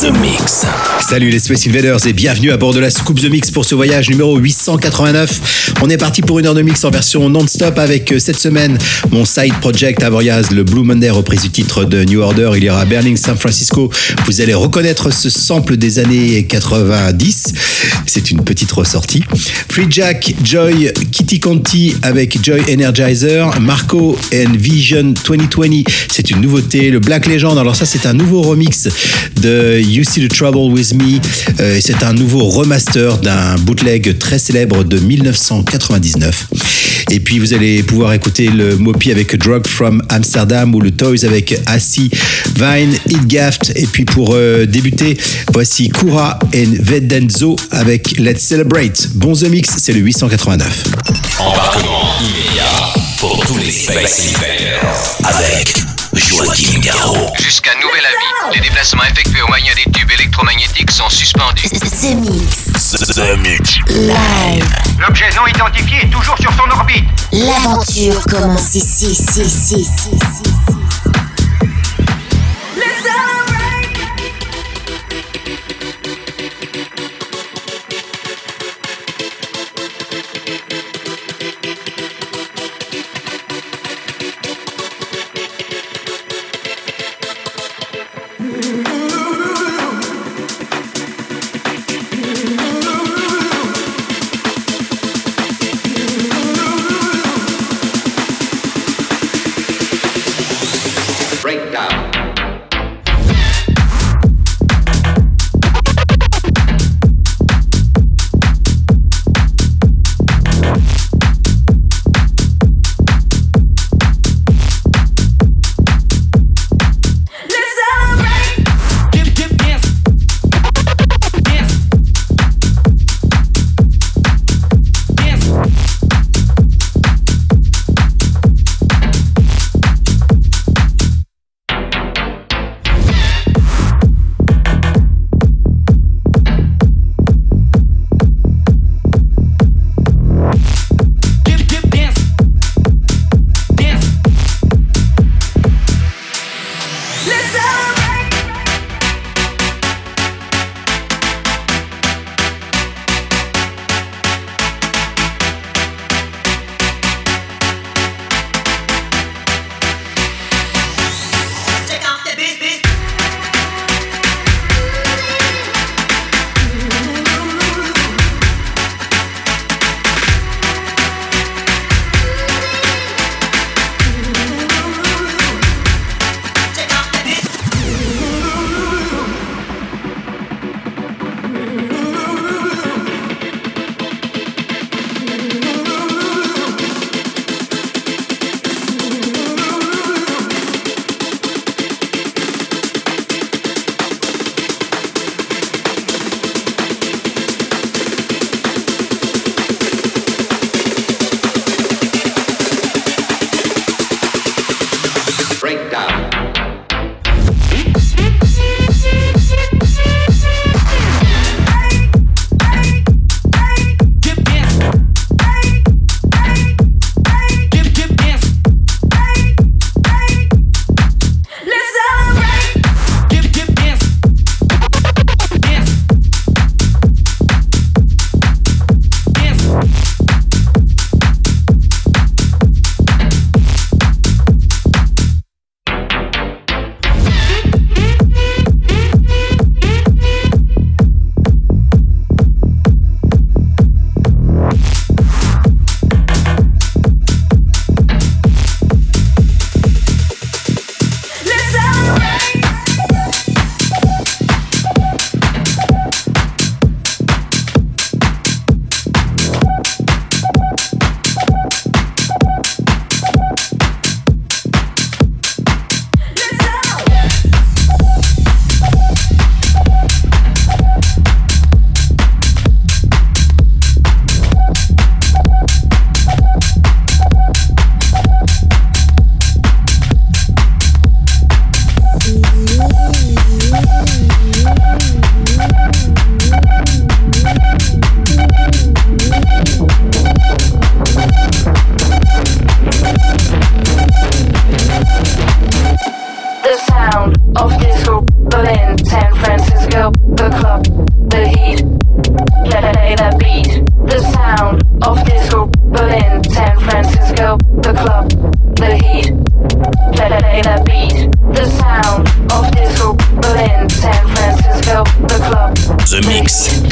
The Mix. Salut les Space Invaders et bienvenue à bord de la Scoop The Mix pour ce voyage numéro 889. On est parti pour une heure de mix en version non-stop avec euh, cette semaine mon side project Avoriaz, le Blue Monday reprise du titre de New Order. Il y aura Berlin San Francisco. Vous allez reconnaître ce sample des années 90. C'est une petite ressortie. Free Jack, Joy, Kitty Conti avec Joy Energizer, Marco and Vision 2020. C'est une nouveauté. Le Black Legend. Alors ça c'est un nouveau remix de You See the Trouble with Me. Euh, c'est un nouveau remaster d'un bootleg très célèbre de 1999. Et puis vous allez pouvoir écouter le Mopi avec Drug from Amsterdam ou le Toys avec Assi, Vine, Gaft. Et puis pour euh, débuter, voici Kura et Vedenzo avec Let's Celebrate. Bon The Mix, c'est le 889. Embarquement immédiat pour tous les Space. Avec Joachim Garraud. Jusqu'à nouvel avis, les déplacements effectués au moyen des tubes électromagnétiques sont suspendus. The Mix. The Mix. Live. L'objet non identifié est toujours sur son orbite. L'aventure commence ici, ici, ici, ici, ici. Breakdown.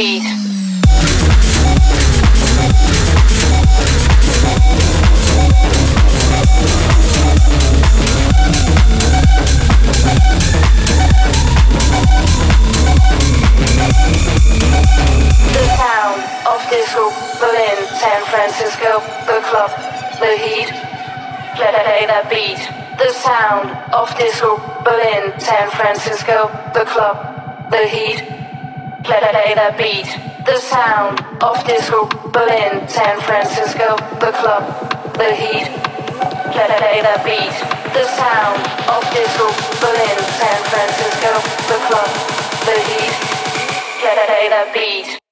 The sound of Digital, Berlin, San Francisco, the club, the heat, that beat. The sound of Berlin, San Francisco, the club, the heat play that beat. The sound of disco, Berlin, San Francisco, the club, the heat. Play that beat. The sound of disco, Berlin, San Francisco, the club, the heat. Play that beat.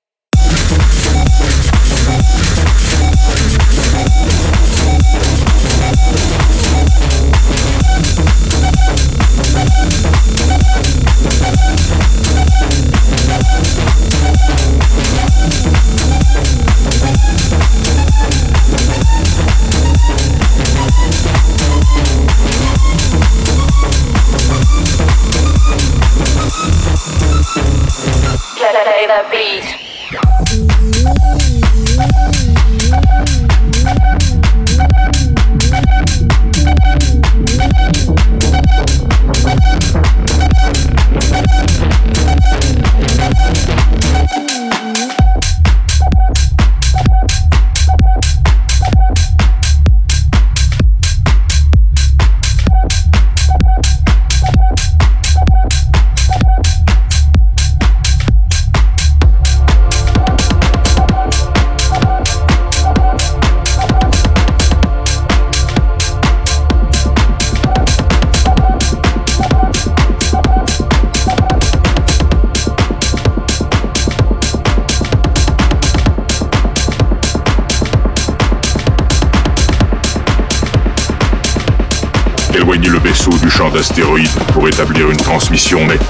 Mix.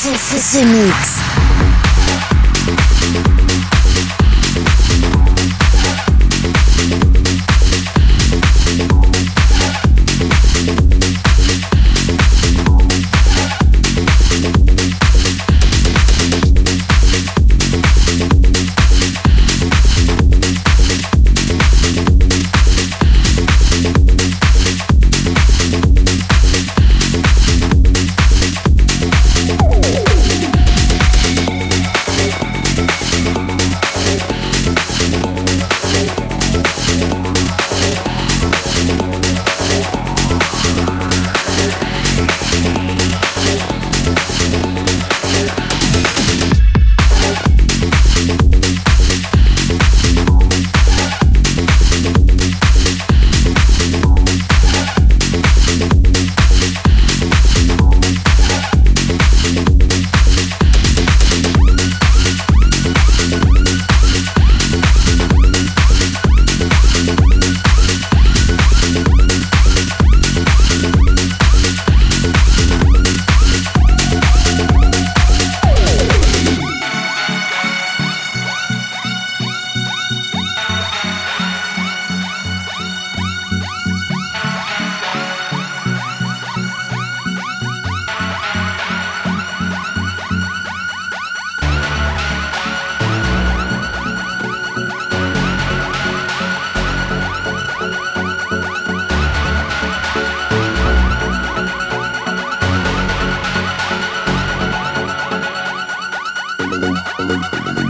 Ce mix.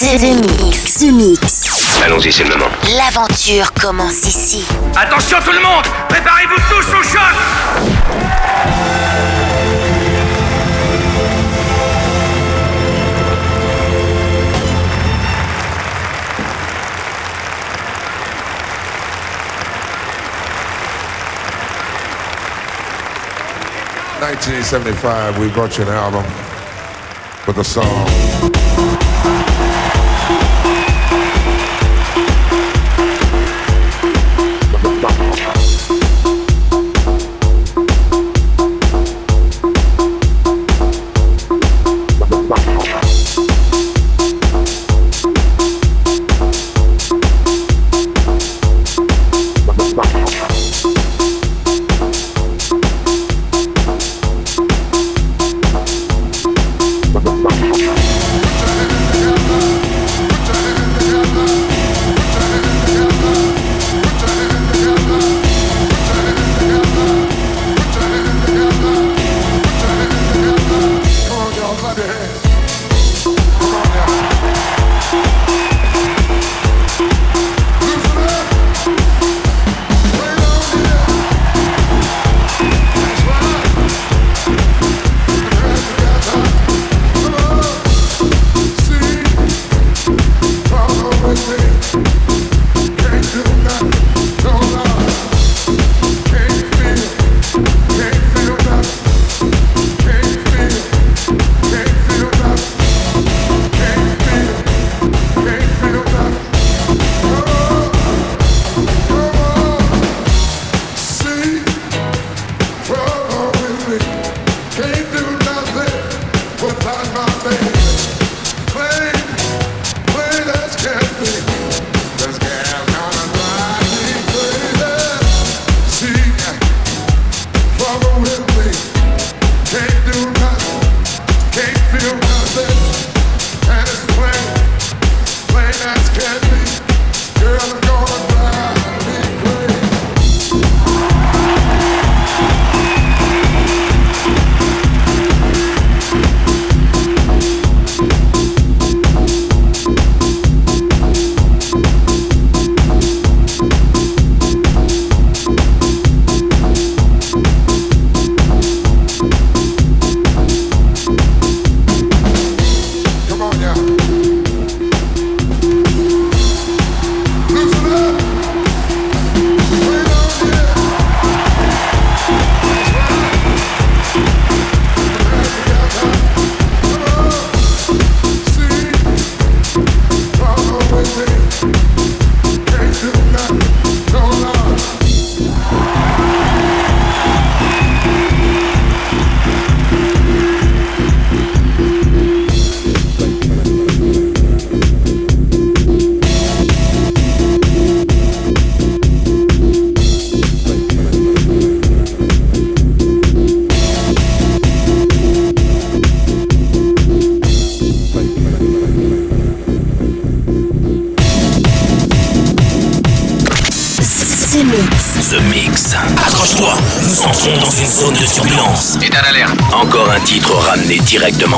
The Mix. The Mix. Allons-y, c'est le moment. L'aventure commence ici. Attention tout le monde Préparez-vous tous au choc 1975, we brought you an album with a song directement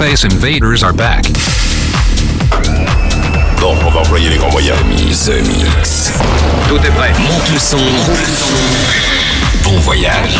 Space Invaders are back. Non, on va employer les grands moyens. The Mix. Tout est prêt. Monte le son. Bon voyage.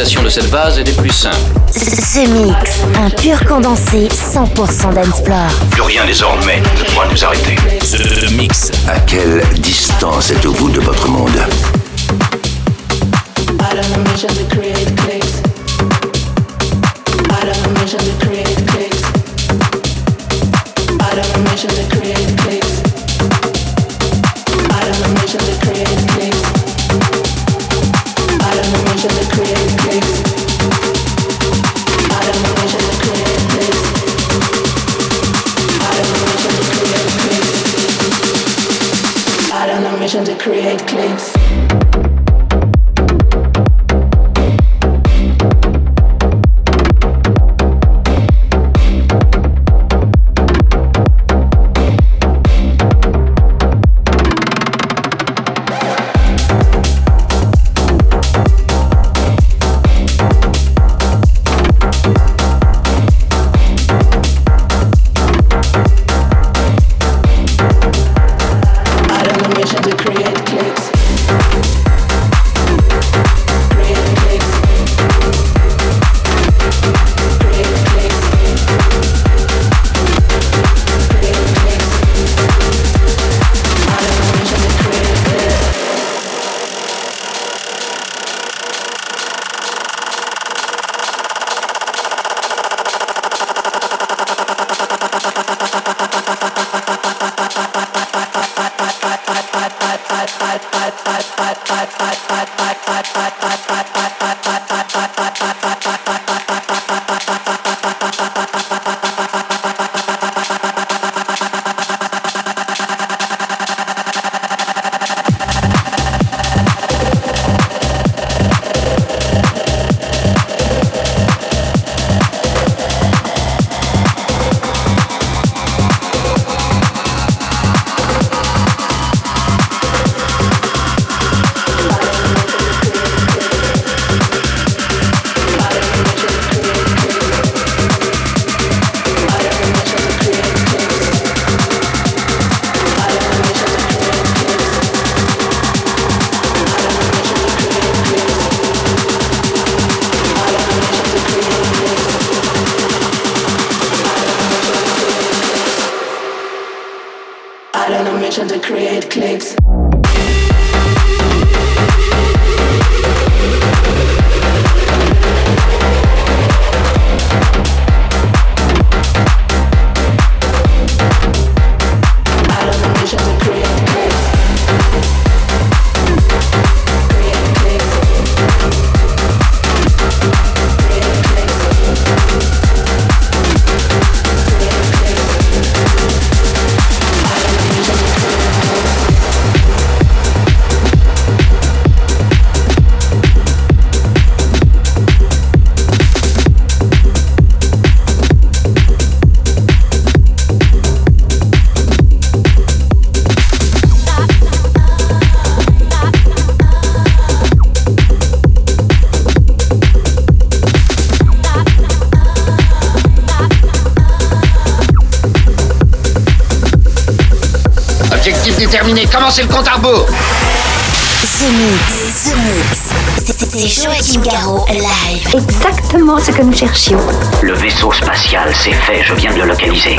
De cette vase est des plus simples. Ce mix, un pur condensé 100% d'Ensplore. Plus rien désormais ne pourra nous arrêter. Ce mix. À quelle distance êtes-vous de votre monde? Commencez le compte à rebours The Mix, The Mix, c'est Joachim Garraud live. Exactement ce que nous cherchions. Le vaisseau spatial, c'est fait, je viens de le localiser.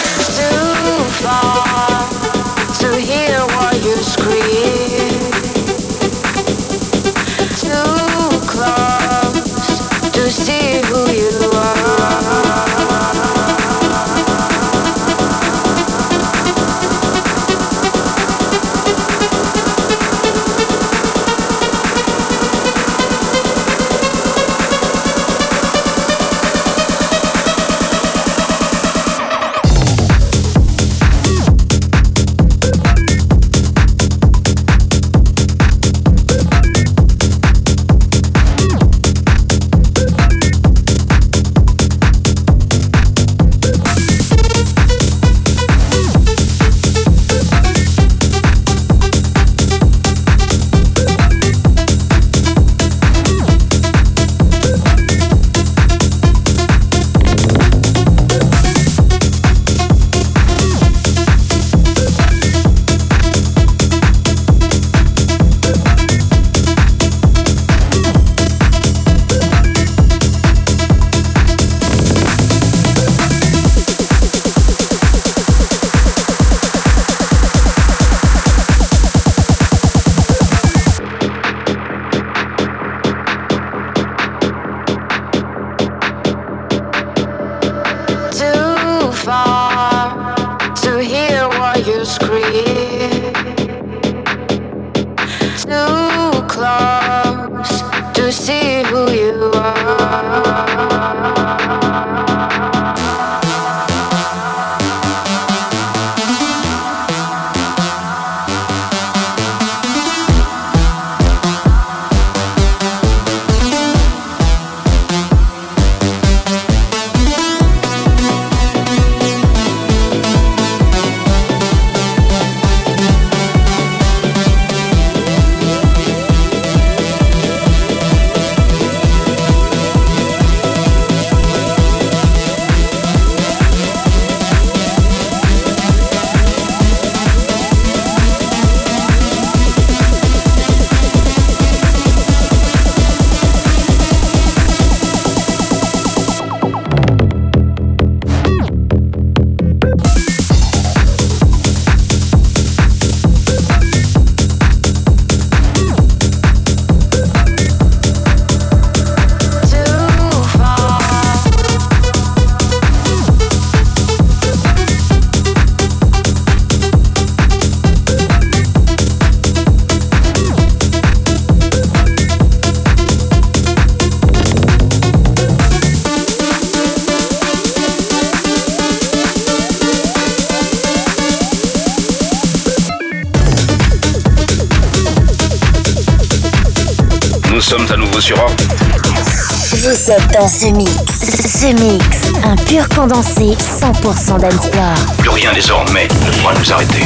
Ce mix. Ce mix, un pur condensé 100% d'Ensplore. Plus rien désormais ne pourra nous arrêter.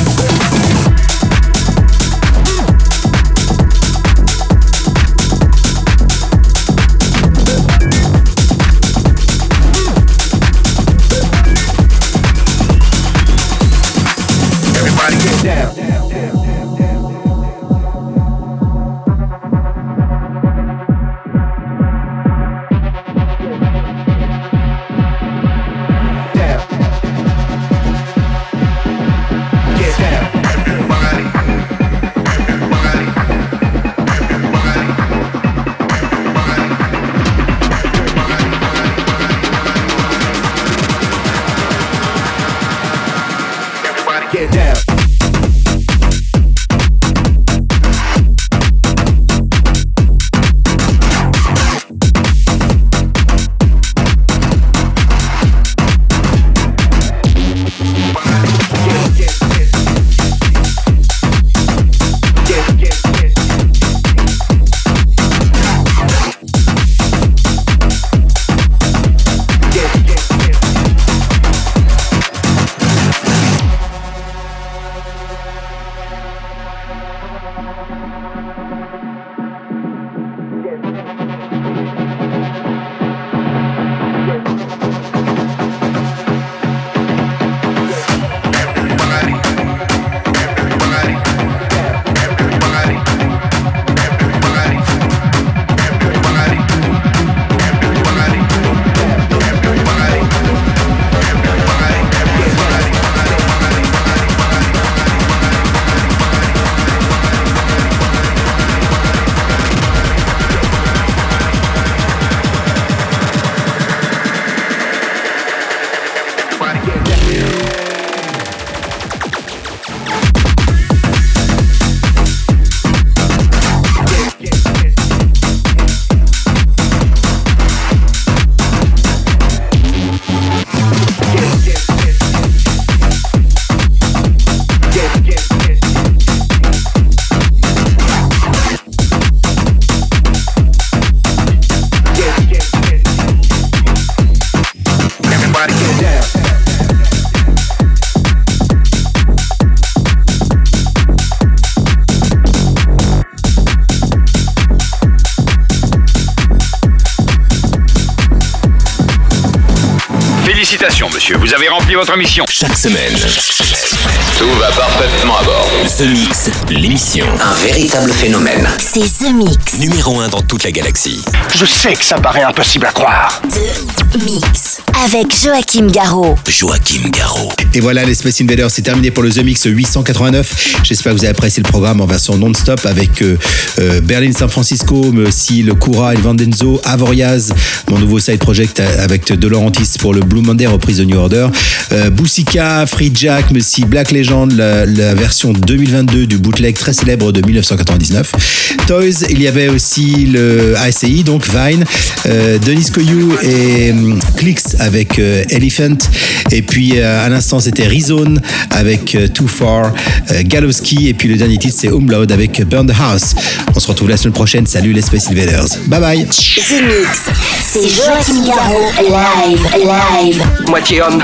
передачи Vous avez rempli votre mission. Chaque semaine. Tout va parfaitement à bord. The Mix, l'émission. Un véritable phénomène. C'est The Mix. Numéro 1 dans toute la galaxie. Je sais que ça paraît impossible à croire. The Mix. Avec Joachim Garraud. Joachim Garraud. Et voilà, les Space Invaders, c'est terminé pour le The Mix 889. J'espère que vous avez apprécié le programme en version non-stop avec euh, euh, Berlin-San Francisco, mais aussi le Cura et le Vandenzo, Avoriaz, mon nouveau side project avec De Laurentiis pour le Blue Monday reprise de New Order. Euh, Boussica, Free Jack, mais aussi Black Legend, la, la, version 2022 du bootleg très célèbre de 1999. Toys, il y avait aussi le ACI, donc Vine, euh, Denis Koyou et um, Clicks avec euh, Elephant. Et puis euh, à l'instant, c'était Rezone avec euh, Too Far, Galowski. Et puis le dernier titre, c'est Umlaut avec Burn the House. On se retrouve la semaine prochaine. Salut les Space Invaders. Bye bye. The Mix, c'est Joachim Garraud, live, live. Moitié homme,